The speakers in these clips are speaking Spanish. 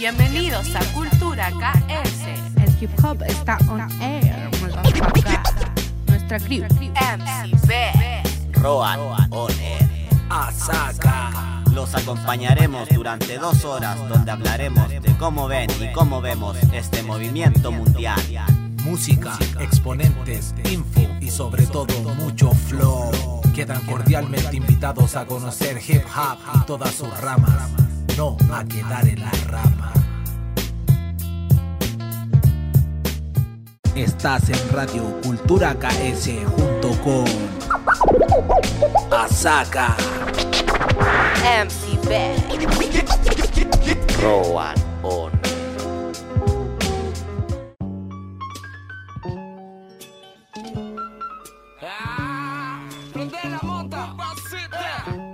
Bienvenidos a Cultura KS. El hip hop está on air. Nuestra crew. MCB. Roan On Air. Asaka. Los acompañaremos durante dos horas donde hablaremos de cómo ven y cómo vemos este movimiento mundial. Música, exponentes, info y sobre todo mucho flow. Quedan cordialmente invitados a conocer hip hop y todas sus ramas. No a quedar en la rama. Estás en Radio Cultura KS junto con Asaka. MCB. Roan On. Prende la mota,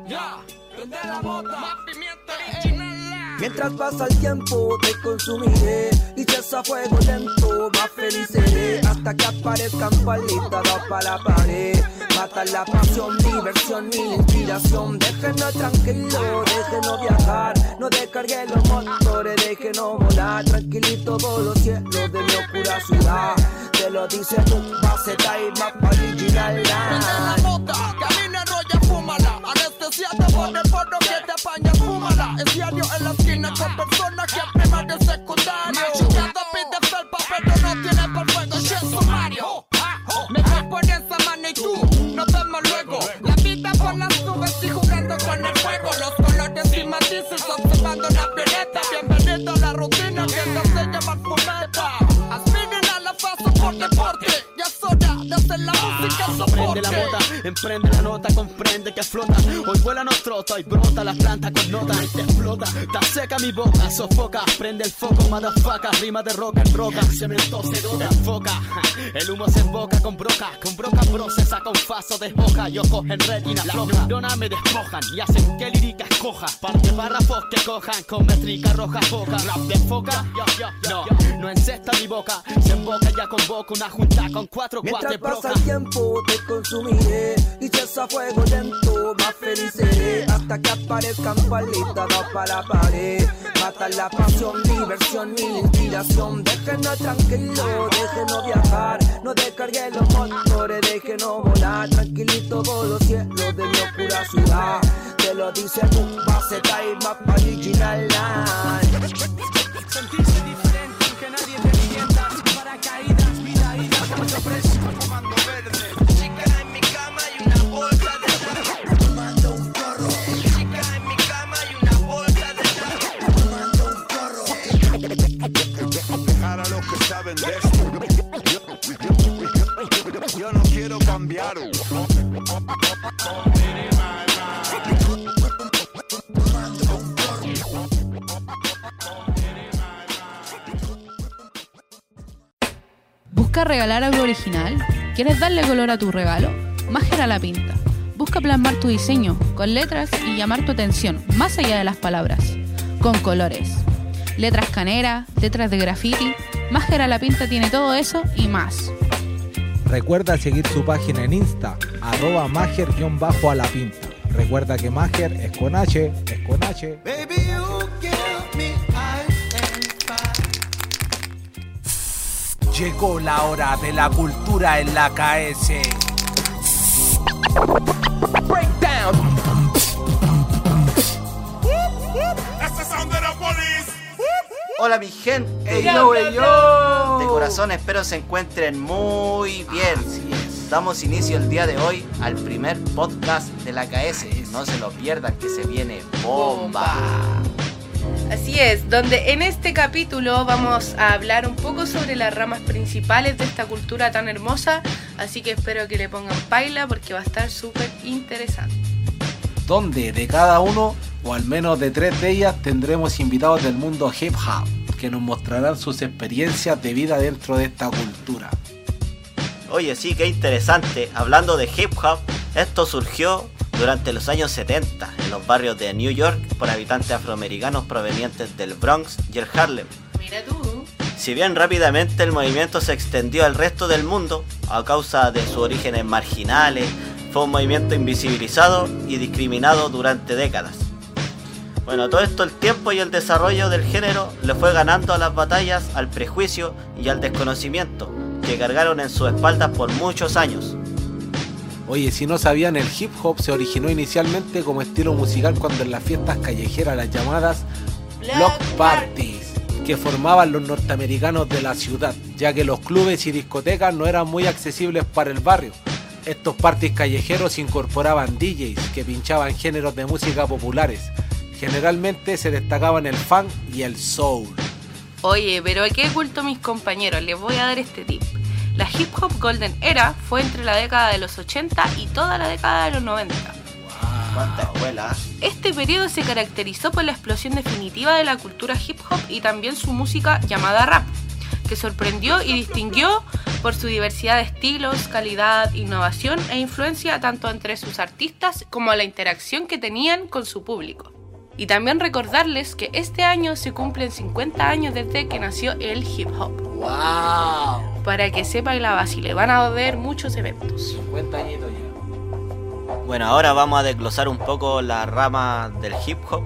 ya, prende la mota. Mientras pasa el tiempo te consumiré y si es a fuego lento más feliz seré hasta que aparezcan palitas para la pared. Matan la pasión, diversión, mi inspiración. Déjenos tranquilo, déjenos viajar. No descargué los motores, déjenos volar. Tranquilito todos los cielos de mi oscura ciudad. Te lo dice tu base, y más original. Pone por lo que te apaña, fúmala. Es diario en la esquina con personas que primario secundario. Ya te pide felpa, pero no tiene por fuego, che sumario. Me cago en esa mano y tú, nos vemos luego. La vida por las nubes y jugando con el fuego. Los colores y matices, observando la violeta. Bienvenido a la rutina que Prende la mota, emprende la nota, comprende que flota. Hoy vuela nos trota y brota la planta con nota y te explota. Está seca mi boca, sofoca, prende el foco, motherfucker, rima de roca en roca. Cemento se dota, enfoca, el humo se emboca con broca, con broca procesa con faso de hoja y ojos en retina floja. Neuronas me despojan y hacen que lírica escoja. Parte párrafos que cojan con métrica roja foca. Rap de foca, no, no encesta mi boca, se emboca ya convoca una junta con cuatro Mientras cuates pasa broca. el tiempo te consumiré y es a fuego lento más feliz seré hasta que aparezcan palitas dos para la pared. Matan la pasión, diversión, mi inspiración. Déjenos tranquilos, déjenos viajar. No descargué los motores, déjenos volar. Tranquilito todos los cielos de mi oscura ciudad. Te lo dice tu base, time más original. Sentirse diferente aunque nadie te entienda Paracaídas, vida ida como se Yo, no quiero cambiar. ¿Busca regalar algo original? ¿Quieres darle color a tu regalo? Magia la pinta. Busca plasmar tu diseño con letras y llamar tu atención más allá de las palabras, con colores. Letras canera, letras de graffiti. Magia a la pinta tiene todo eso y más. Recuerda seguir su página en Insta, arroba mager-a la pinta. Recuerda que Mager es con H, es con H. Llegó la hora de la cultura en la KS. Hola mi gente. Ey, yo, ey, yo. De corazón espero se encuentren muy bien. Damos inicio el día de hoy al primer podcast de la KS. No se lo pierdan que se viene bomba. Así es, donde en este capítulo vamos a hablar un poco sobre las ramas principales de esta cultura tan hermosa, así que espero que le pongan paila porque va a estar súper interesante. Donde de cada uno, o al menos de tres de ellas, tendremos invitados del mundo hip hop, que nos mostrarán sus experiencias de vida dentro de esta cultura. Oye, sí, qué interesante. Hablando de hip hop, esto surgió durante los años 70 en los barrios de New York por habitantes afroamericanos provenientes del Bronx y el Harlem. Mira tú. Si bien rápidamente el movimiento se extendió al resto del mundo a causa de sus orígenes marginales, fue un movimiento invisibilizado y discriminado durante décadas. Bueno, todo esto el tiempo y el desarrollo del género le fue ganando a las batallas, al prejuicio y al desconocimiento, que cargaron en sus espaldas por muchos años. Oye, si no sabían, el hip hop se originó inicialmente como estilo musical cuando en las fiestas callejeras las llamadas block parties que formaban los norteamericanos de la ciudad, ya que los clubes y discotecas no eran muy accesibles para el barrio. Estos parties callejeros incorporaban DJs que pinchaban géneros de música populares. Generalmente se destacaban el funk y el soul. Oye, pero qué culto mis compañeros, les voy a dar este tip. La hip hop golden era fue entre la década de los 80 y toda la década de los 90. ¿Cuánta escuela? Este periodo se caracterizó por la explosión definitiva de la cultura hip hop y también su música llamada rap, que sorprendió y distinguió por su diversidad de estilos, calidad, innovación e influencia tanto entre sus artistas como la interacción que tenían con su público. Y también recordarles que este año se cumplen 50 años desde que nació el hip hop. ¡Wow! Para que sepa la Basile, van a haber muchos eventos. 50 añitos ya. Bueno, ahora vamos a desglosar un poco las ramas del hip hop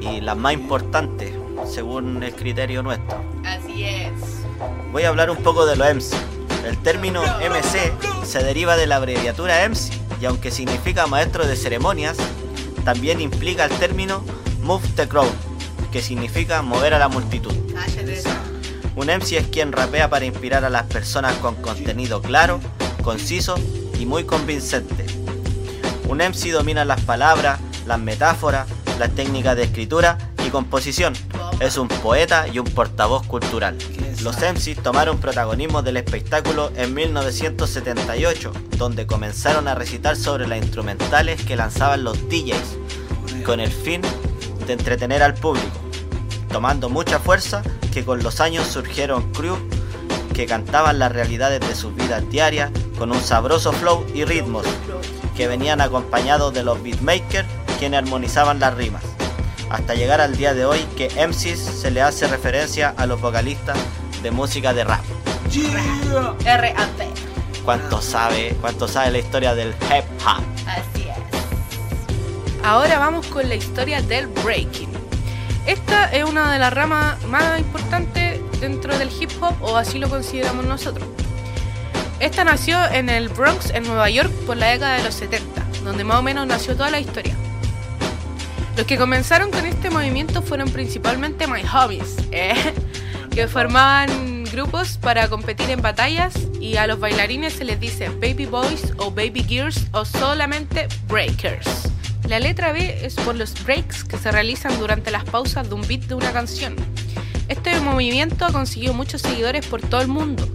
y las más importantes, según el criterio nuestro. Así es. Voy a hablar un poco de los MC. El término MC se deriva de la abreviatura MC y aunque significa maestro de ceremonias, también implica el término Move the Crowd, que significa mover a la multitud. Un MC es quien rapea para inspirar a las personas con contenido claro, conciso y muy convincente. Un MC domina las palabras, las metáforas, las técnicas de escritura y composición. Es un poeta y un portavoz cultural. Los MCs tomaron protagonismo del espectáculo en 1978, donde comenzaron a recitar sobre las instrumentales que lanzaban los DJs, con el fin de entretener al público, tomando mucha fuerza que con los años surgieron crews que cantaban las realidades de sus vidas diarias con un sabroso flow y ritmos que venían acompañados de los beatmakers quienes armonizaban las rimas, hasta llegar al día de hoy que MCs se le hace referencia a los vocalistas de música de rap. R.A.P. ¿Cuánto sabe, cuánto sabe la historia del hip hop? Ahora vamos con la historia del breaking. Esta es una de las ramas más importantes dentro del hip hop, o así lo consideramos nosotros. Esta nació en el Bronx, en Nueva York, por la década de los 70, donde más o menos nació toda la historia. Los que comenzaron con este movimiento fueron principalmente My Homies, ¿eh? que formaban grupos para competir en batallas y a los bailarines se les dice Baby Boys o Baby Girls o solamente Breakers. La letra B es por los breaks que se realizan durante las pausas de un beat de una canción. Este movimiento ha conseguido muchos seguidores por todo el mundo.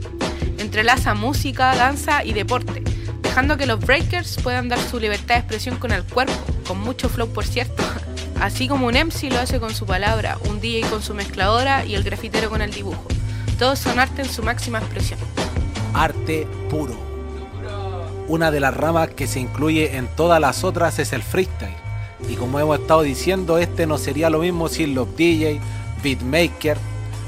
Entrelaza música, danza y deporte, dejando que los breakers puedan dar su libertad de expresión con el cuerpo, con mucho flow por cierto. Así como un MC lo hace con su palabra, un DJ con su mezcladora y el grafitero con el dibujo. Todos son arte en su máxima expresión. Arte puro. Una de las ramas que se incluye en todas las otras es el freestyle. Y como hemos estado diciendo, este no sería lo mismo sin los DJ, beatmaker.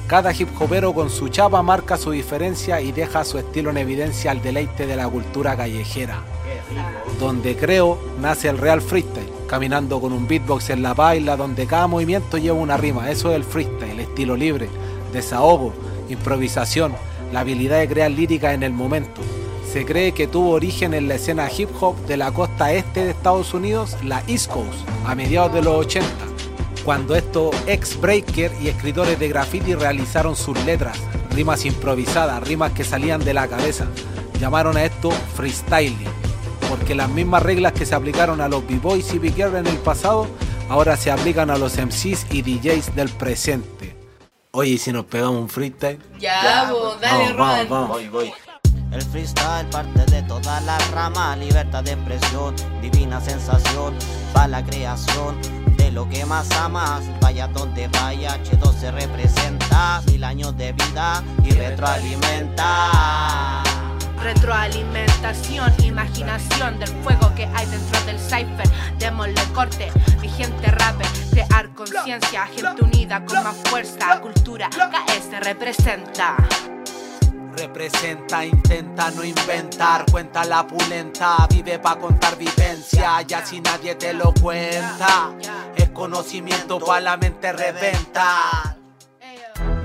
Cada hip hopero con su chapa marca su diferencia y deja su estilo en evidencia al deleite de la cultura callejera. Donde creo nace el real freestyle, caminando con un beatbox en la baila, donde cada movimiento lleva una rima. Eso es el freestyle, estilo libre, desahogo, improvisación, la habilidad de crear lírica en el momento. Se cree que tuvo origen en la escena hip hop de la costa este de Estados Unidos, la East Coast, a mediados de los 80, cuando estos ex-breaker y escritores de graffiti realizaron sus letras, rimas improvisadas, rimas que salían de la cabeza. Llamaron a esto freestyling, porque las mismas reglas que se aplicaron a los b-boys y b-girls en el pasado, ahora se aplican a los MCs y DJs del presente. Oye, ¿y si nos pegamos un freestyle? Ya, vos, dale, Vamos, vamos. Voy, voy. El freestyle parte de toda la rama, libertad de expresión, divina sensación, para la creación de lo que más amas. Vaya donde vaya, H2 se representa, mil años de vida y retroalimenta. Retroalimentación, imaginación del fuego que hay dentro del cipher. Démosle corte, mi gente rapper, crear conciencia, gente unida con más fuerza, cultura, KS representa. Representa, intenta no inventar, cuenta la pulenta, vive pa' contar vivencia, ya si nadie te lo cuenta, es conocimiento pa' la mente reventa.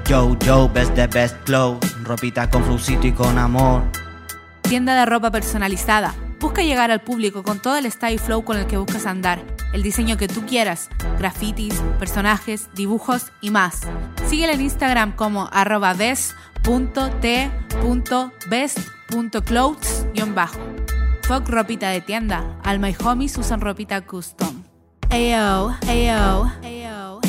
Yo, yo, best the best flow, ropita con flucito y con amor. Tienda de ropa personalizada. Busca llegar al público con todo el style flow con el que buscas andar, el diseño que tú quieras, grafitis, personajes, dibujos y más. Síguela en Instagram como arroba des.t.best.clothes-bajo. Fuck ropita de tienda. All my homies usan ropita custom. Ayo, ayo, ayo.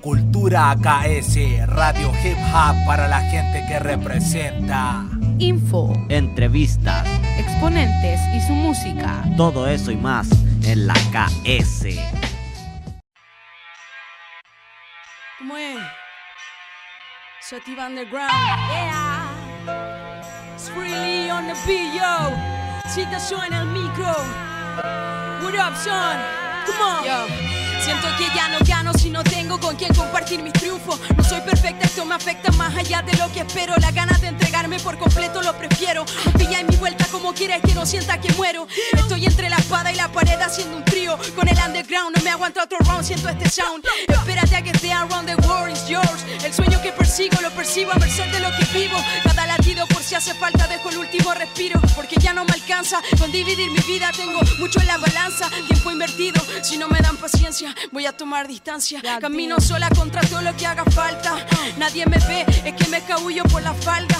Cultura KS, Radio Hip Hop para la gente que representa. Info, Entrevistas, exponentes y su música. todo eso y más en la KS. ¿Cómo es? Sativa Underground. Yeah. It's really on the beat, yo. Chita suena el micro. What up, son? Come on. Yo. Siento que ya no gano si no tengo con quien compartir mis triunfos. No soy perfecta, esto me afecta más allá de lo que espero. Las ganas de entregarme por completo lo prefiero. Me pilla en mi vuelta como quieres que no sienta que muero. Estoy entre la espada y la pared haciendo un trío. Con el underground no me aguanta otro round, siento este sound. Espérate a que esté around the world is yours. El sueño que persigo lo percibo a merced de lo que vivo. Por si hace falta dejo el último respiro. Porque ya no me alcanza con dividir mi vida. Tengo mucho en la balanza, tiempo invertido. Si no me dan paciencia, voy a tomar distancia. Camino sola contra todo lo que haga falta. Nadie me ve, es que me cabullo por la falda.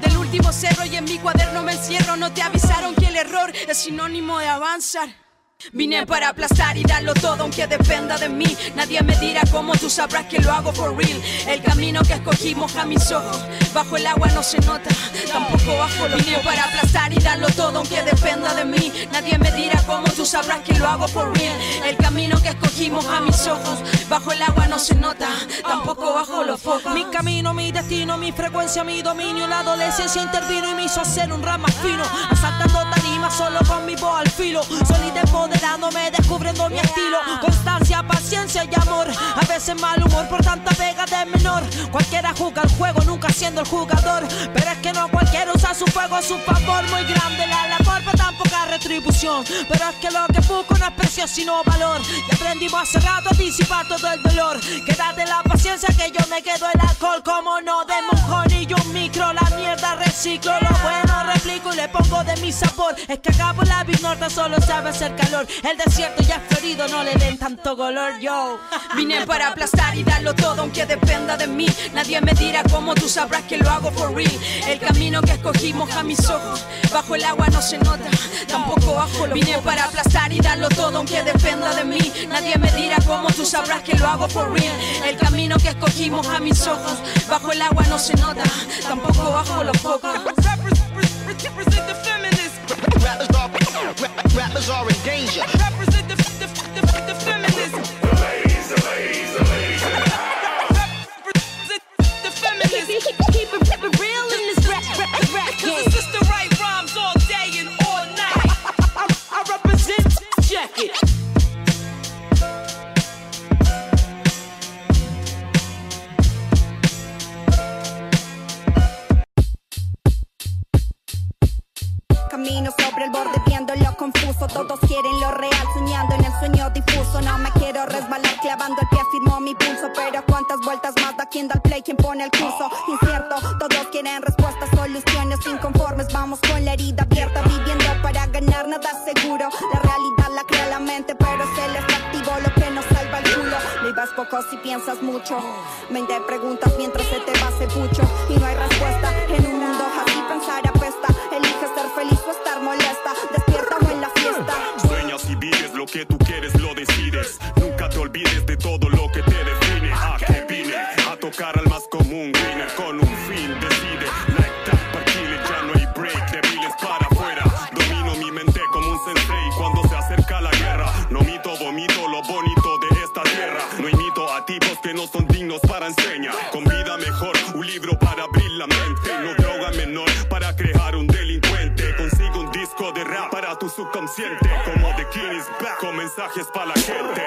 Del último cerro y en mi cuaderno me encierro. No te avisaron que el error es sinónimo de avanzar. Vine para aplastar y darlo todo aunque dependa de mí. Nadie me dirá cómo tú sabrás que lo hago for real. El camino que escogí moja mis ojos. Bajo el agua no se nota, tampoco bajo los Vine para aplastar y darlo todo aunque dependa de mí. Nadie me dirá cómo tú sabrás que lo hago for real. El camino que escogí moja mis ojos. Bajo el agua no se nota, tampoco bajo los focos. Mi camino, mi destino, mi frecuencia, mi dominio. La adolescencia intervino y me hizo hacer un rap más fino. Asaltando tarimas solo con mi voz al filo. Solita descubriendo mi estilo. Constancia, paciencia y amor. A veces mal humor por tanta pega de menor. Cualquiera juega el juego, nunca siendo el jugador. Pero es que no cualquiera usa su fuego a su favor. Muy grande la labor, pero tan poca retribución. Pero es que lo que busco no es precio, sino valor. Y aprendimos hace rato a disipar todo el dolor. Quédate la paciencia que yo me quedo el alcohol. Como no, de mojón y un micro. La mierda reciclo, lo bueno replico y le pongo de mi sabor. Es que acá por la Big Norte solo sabe hacer calor. El desierto ya florido, no le den tanto color, yo. Vine para aplastar y darlo todo aunque dependa de mí. Nadie me dirá cómo tú sabrás que lo hago for real. El camino que escogí moja mis ojos. Bajo el agua no se nota, tampoco bajo los Vine para aplastar y darlo todo aunque dependa de mí. Nadie me dirá cómo tú sabrás que lo hago for real. El camino que escogí moja mis ojos. Bajo el agua no se nota, tampoco bajo los focos. Represent the feminist. Rappers are, rappers are in danger. Represent the, the, the, the feminist. The ladies, the ladies, the ladies. Represent the feminist. Keep, keep, keep, keep, keep difuso No me quiero resbalar clavando el pie firmo mi pulso Pero cuántas vueltas más da quien da el play quien pone el curso. Incierto, todos quieren respuestas, soluciones inconformes Vamos con la herida abierta viviendo para ganar nada seguro. La realidad la crea la mente pero es el efectivo lo que nos salva el culo. Vivas poco si piensas mucho 20 preguntas mientras se te va ese pucho Y no hay respuesta en un mundo así pensar a tocar al más común winner con un fin. Decide, like that, partile, ya no hay break. Débiles para afuera. Domino mi mente como un sensei cuando se acerca la guerra. No mito, vomito lo bonito de esta tierra. No imito a tipos que no son dignos para enseñar. Con vida mejor, un libro para abrir la mente. No droga menor para crear un delincuente. Consigo un disco de rap para tu subconsciente. Como The King is back, con mensajes para la gente.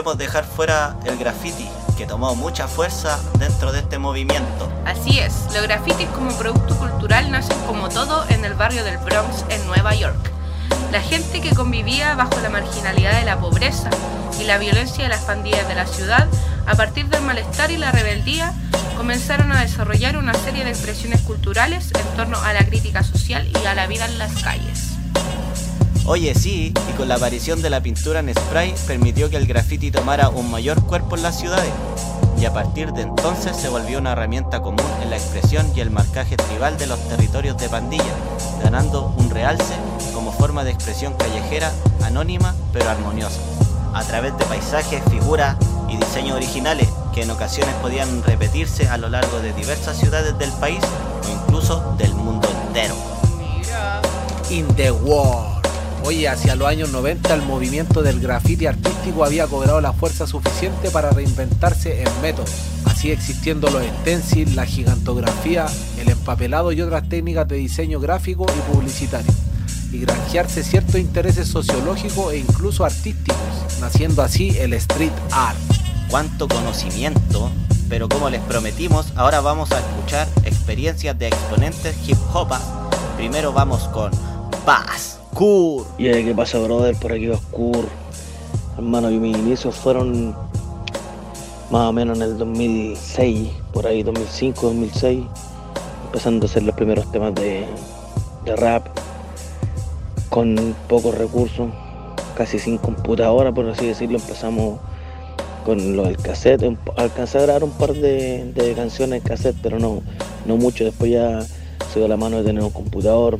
Queremos dejar fuera el graffiti, que tomó mucha fuerza dentro de este movimiento. Así es, los grafitis como producto cultural nacen como todo en el barrio del Bronx en Nueva York. La gente que convivía bajo la marginalidad de la pobreza y la violencia de las pandillas de la ciudad, a partir del malestar y la rebeldía, comenzaron a desarrollar una serie de expresiones culturales en torno a la crítica social y a la vida en las calles. Oye, sí, y con la aparición de la pintura en spray permitió que el graffiti tomara un mayor cuerpo en las ciudades. Y a partir de entonces se volvió una herramienta común en la expresión y el marcaje tribal de los territorios de pandilla, ganando un realce como forma de expresión callejera, anónima pero armoniosa, a través de paisajes, figuras y diseños originales que en ocasiones podían repetirse a lo largo de diversas ciudades del país o incluso del mundo entero. In the world. Oye, hacia los años 90 el movimiento del graffiti artístico había cobrado la fuerza suficiente para reinventarse en métodos, así existiendo los stencils, la gigantografía, el empapelado y otras técnicas de diseño gráfico y publicitario, y granjearse ciertos intereses sociológicos e incluso artísticos, naciendo así el street art. Cuánto conocimiento, pero como les prometimos, ahora vamos a escuchar experiencias de exponentes hip hopas. Primero vamos con Bass. Kur. Y eh, ¿qué pasa, brother? Por aquí Oscur. Hermano, y mis inicios fueron más o menos en el 2006, por ahí 2005, 2006, empezando a hacer los primeros temas de, rap, con pocos recursos, casi sin computadora, por así decirlo, empezamos con lo del cassette, alcancé a grabar un par de, de canciones en cassette, pero no, no mucho, después ya se dio la mano de tener un computador,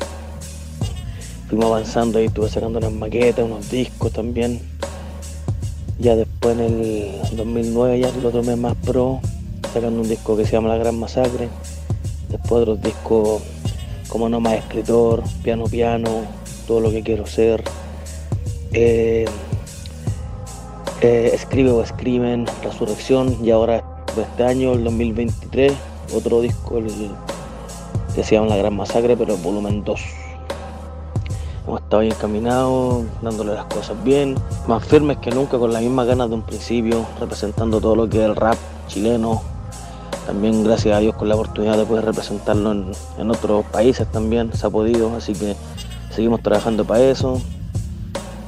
fuimos avanzando y estuve sacando unas maquetas, unos discos también. Ya después en el 2009 ya lo tomé más pro, sacando un disco que se llama La Gran Masacre. Después otros discos como No Más Escritor, Piano Piano, Todo lo que quiero ser. Eh, eh, Escribe o Escriben, Resurrección y ahora este año, el 2023, otro disco que se llama La Gran Masacre, pero volumen 2. Hemos estado bien encaminados, dándole las cosas bien, más firmes que nunca, con las mismas ganas de un principio, representando todo lo que es el rap chileno. También gracias a Dios con la oportunidad de poder representarlo en, en otros países también se ha podido, así que seguimos trabajando para eso.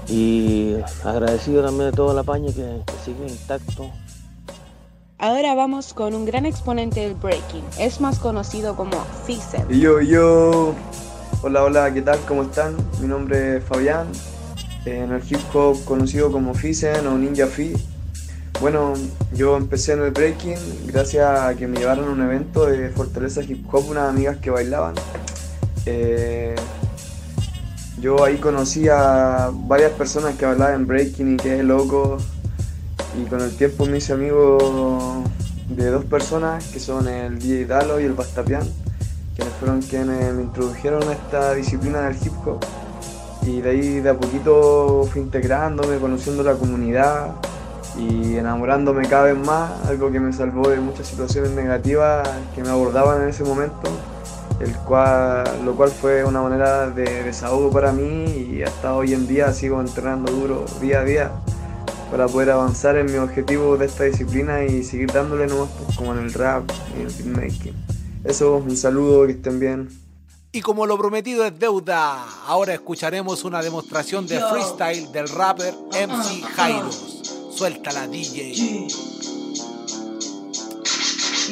Y agradecido también de todo el apaño que, que sigue intacto. Ahora vamos con un gran exponente del breaking. Es más conocido como Fixer. Yo, yo. Hola, hola, ¿qué tal? ¿Cómo están? Mi nombre es Fabián. En el hip hop conocido como Fisen o Ninja Fi. Bueno, yo empecé en el breaking gracias a que me llevaron a un evento de Fortaleza Hip Hop, unas amigas que bailaban. Eh, yo ahí conocí a varias personas que bailaban breaking y quedé loco. Y con el tiempo me hice amigo de dos personas que son el DJ Dalo y el Bastapian, fueron quienes me introdujeron a esta disciplina del hip hop. Y de ahí de a poquito fui integrándome, conociendo la comunidad y enamorándome cada vez más, algo que me salvó de muchas situaciones negativas que me abordaban en ese momento, el cual, lo cual fue una manera de desahogo para mí y hasta hoy en día sigo entrenando duro día a día para poder avanzar en mi objetivo de esta disciplina y seguir dándole nomás pues, como en el rap y en el beatmaking. Eso, un saludo, que estén bien. Y como lo prometido es deuda, ahora escucharemos una demostración de freestyle del rapper MC. Jairos. Suéltala, DJ.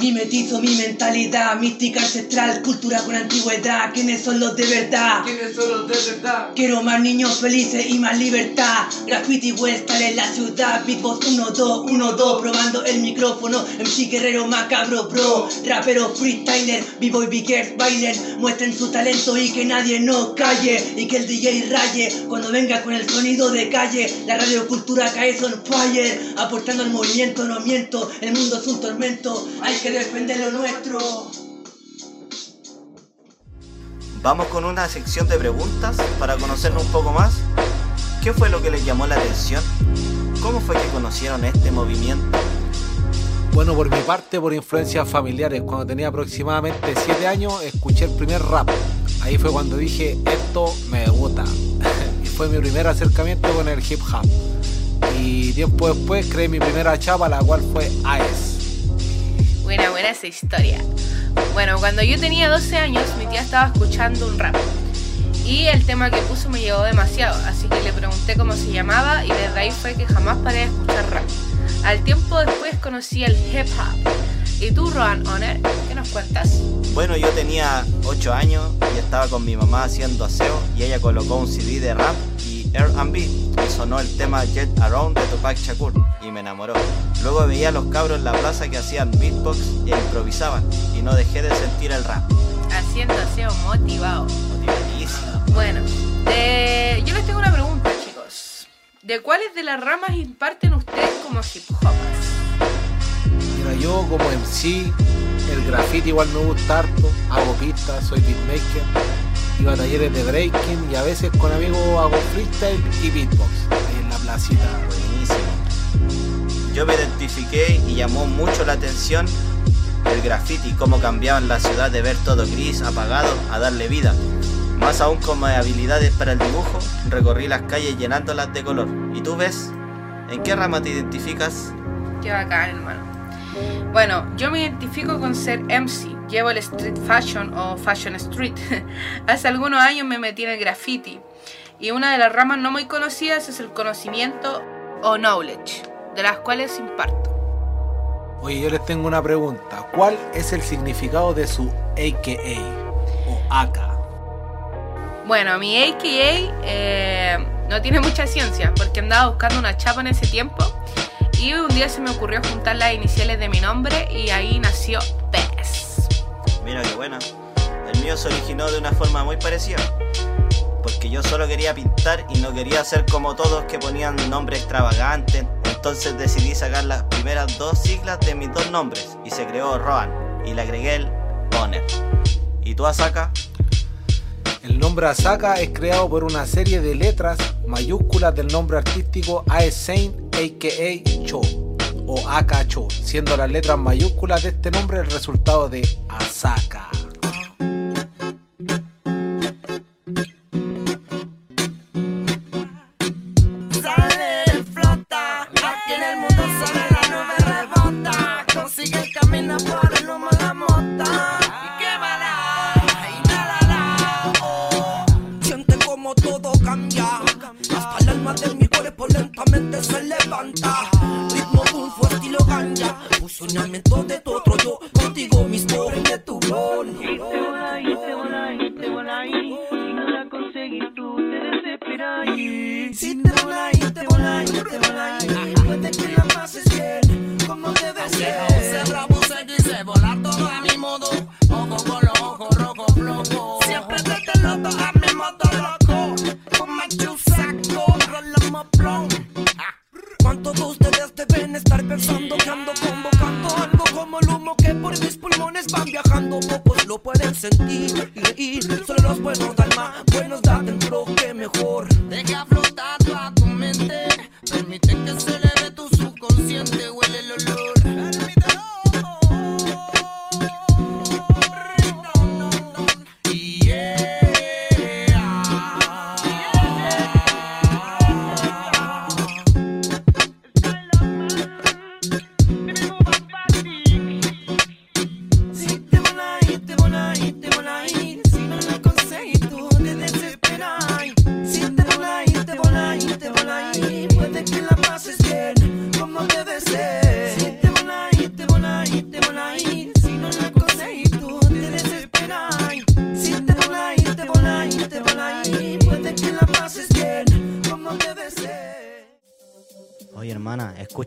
Mi metizo, mi mentalidad, mística ancestral, cultura con antigüedad. ¿Quiénes son los de verdad? ¿Quiénes son los de verdad? Quiero más niños felices y más libertad. Graffiti Western en la ciudad. Beatbox 1, 2, 1, 2. Probando el micrófono. MC Guerrero Macabro Pro. Rapero freestyler. B-boy Bigers bailen. Muestren su talento y que nadie nos calle. Y que el DJ raye cuando venga con el sonido de calle. La radio cultura cae on fire. Aportando al movimiento, no miento. El mundo es un tormento. Hay que defender lo nuestro. Vamos con una sección de preguntas para conocernos un poco más. ¿Qué fue lo que les llamó la atención? ¿Cómo fue que conocieron este movimiento? Bueno, por mi parte, por influencias familiares, cuando tenía aproximadamente 7 años, escuché el primer rap. Ahí fue cuando dije, esto me gusta. y fue mi primer acercamiento con el hip hop. Y tiempo después creé mi primera chapa, la cual fue AES. Buena, buena esa historia. Bueno, cuando yo tenía 12 años, mi tía estaba escuchando un rap. Y el tema que puso me llegó demasiado, así que le pregunté cómo se llamaba y desde ahí fue que jamás paré de escuchar rap. Al tiempo después conocí el hip hop. ¿Y tú, Rohan Honor, qué nos cuentas? Bueno, yo tenía 8 años y estaba con mi mamá haciendo aseo y ella colocó un CD de rap R&B y sonó el tema Jet Around de Tupac Shakur y me enamoró. Luego veía a los cabros en la plaza que hacían beatbox e improvisaban y no dejé de sentir el rap. Haciendo aseo motivado. Motivadísimo. Bueno, de- yo les tengo una pregunta, chicos. ¿De cuáles de las ramas imparten ustedes como hip hopers? Mira, yo como MC, el graffiti igual me gusta harto, hago pistas, soy beatmaker, iba a talleres de breaking y a veces con amigos hago freestyle y beatbox, ahí en la placita. Buenísimo. Yo me identifiqué y llamó mucho la atención el graffiti, cómo cambiaban la ciudad de ver todo gris, apagado, a darle vida. Más aún con mis habilidades para el dibujo, recorrí las calles llenándolas de color. ¿Y tú ves? ¿En qué rama te identificas? Qué bacán, hermano. Bueno, yo me identifico con ser MC. Llevo el street fashion o fashion street. Hace algunos años me metí en el graffiti. Y una de las ramas no muy conocidas es el conocimiento o knowledge, de las cuales imparto. Oye, yo les tengo una pregunta. ¿Cuál es el significado de su AKA o AK? Bueno, mi AKA eh, no tiene mucha ciencia porque andaba buscando una chapa en ese tiempo y un día se me ocurrió juntar las iniciales de mi nombre y ahí nació PES. Mira qué buena. El mío se originó de una forma muy parecida. Porque yo solo quería pintar y no quería ser como todos que ponían nombres extravagantes. Entonces decidí sacar las primeras dos siglas de mis dos nombres y se creó Rohan y le agregué el Honor. ¿Y tú Asaka? El nombre Asaka es creado por una serie de letras mayúsculas del nombre artístico Ae Saint aka Cho o Aka Cho, siendo las letras mayúsculas de este nombre el resultado de Asaka.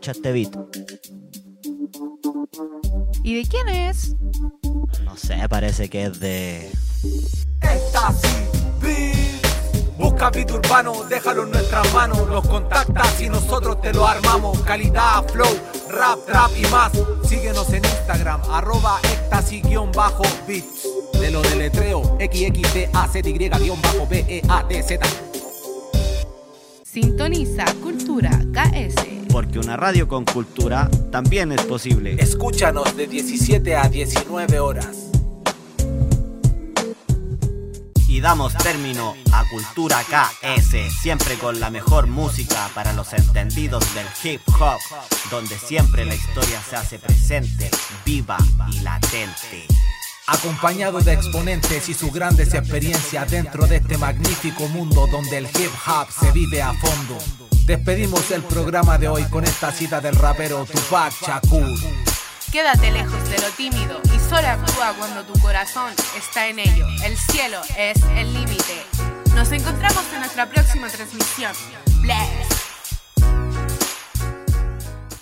Escucha este beat. ¿Y de quién es? No sé, parece que es de. Busca beat urbano, déjalo en nuestras manos. Nos contactas y nosotros te lo armamos. Calidad, flow, rap, trap y más. Síguenos en Instagram, arroba éxtasis-beats. De lo deletreo, XXDAZY-B-E-A-T-Z. Sintoniza Cultura KS. Porque una radio con cultura también es posible. Escúchanos de 17 a 19 horas. Y damos término a Cultura KS, siempre con la mejor música para los entendidos del hip hop, donde siempre la historia se hace presente, viva y latente. Acompañado de exponentes y sus grandes experiencias dentro de este magnífico mundo donde el hip hop se vive a fondo. Despedimos el programa de hoy con esta cita del rapero Tupac Shakur. Quédate lejos de lo tímido y solo actúa cuando tu corazón está en ello. El cielo es el límite. Nos encontramos en nuestra próxima transmisión. Bless.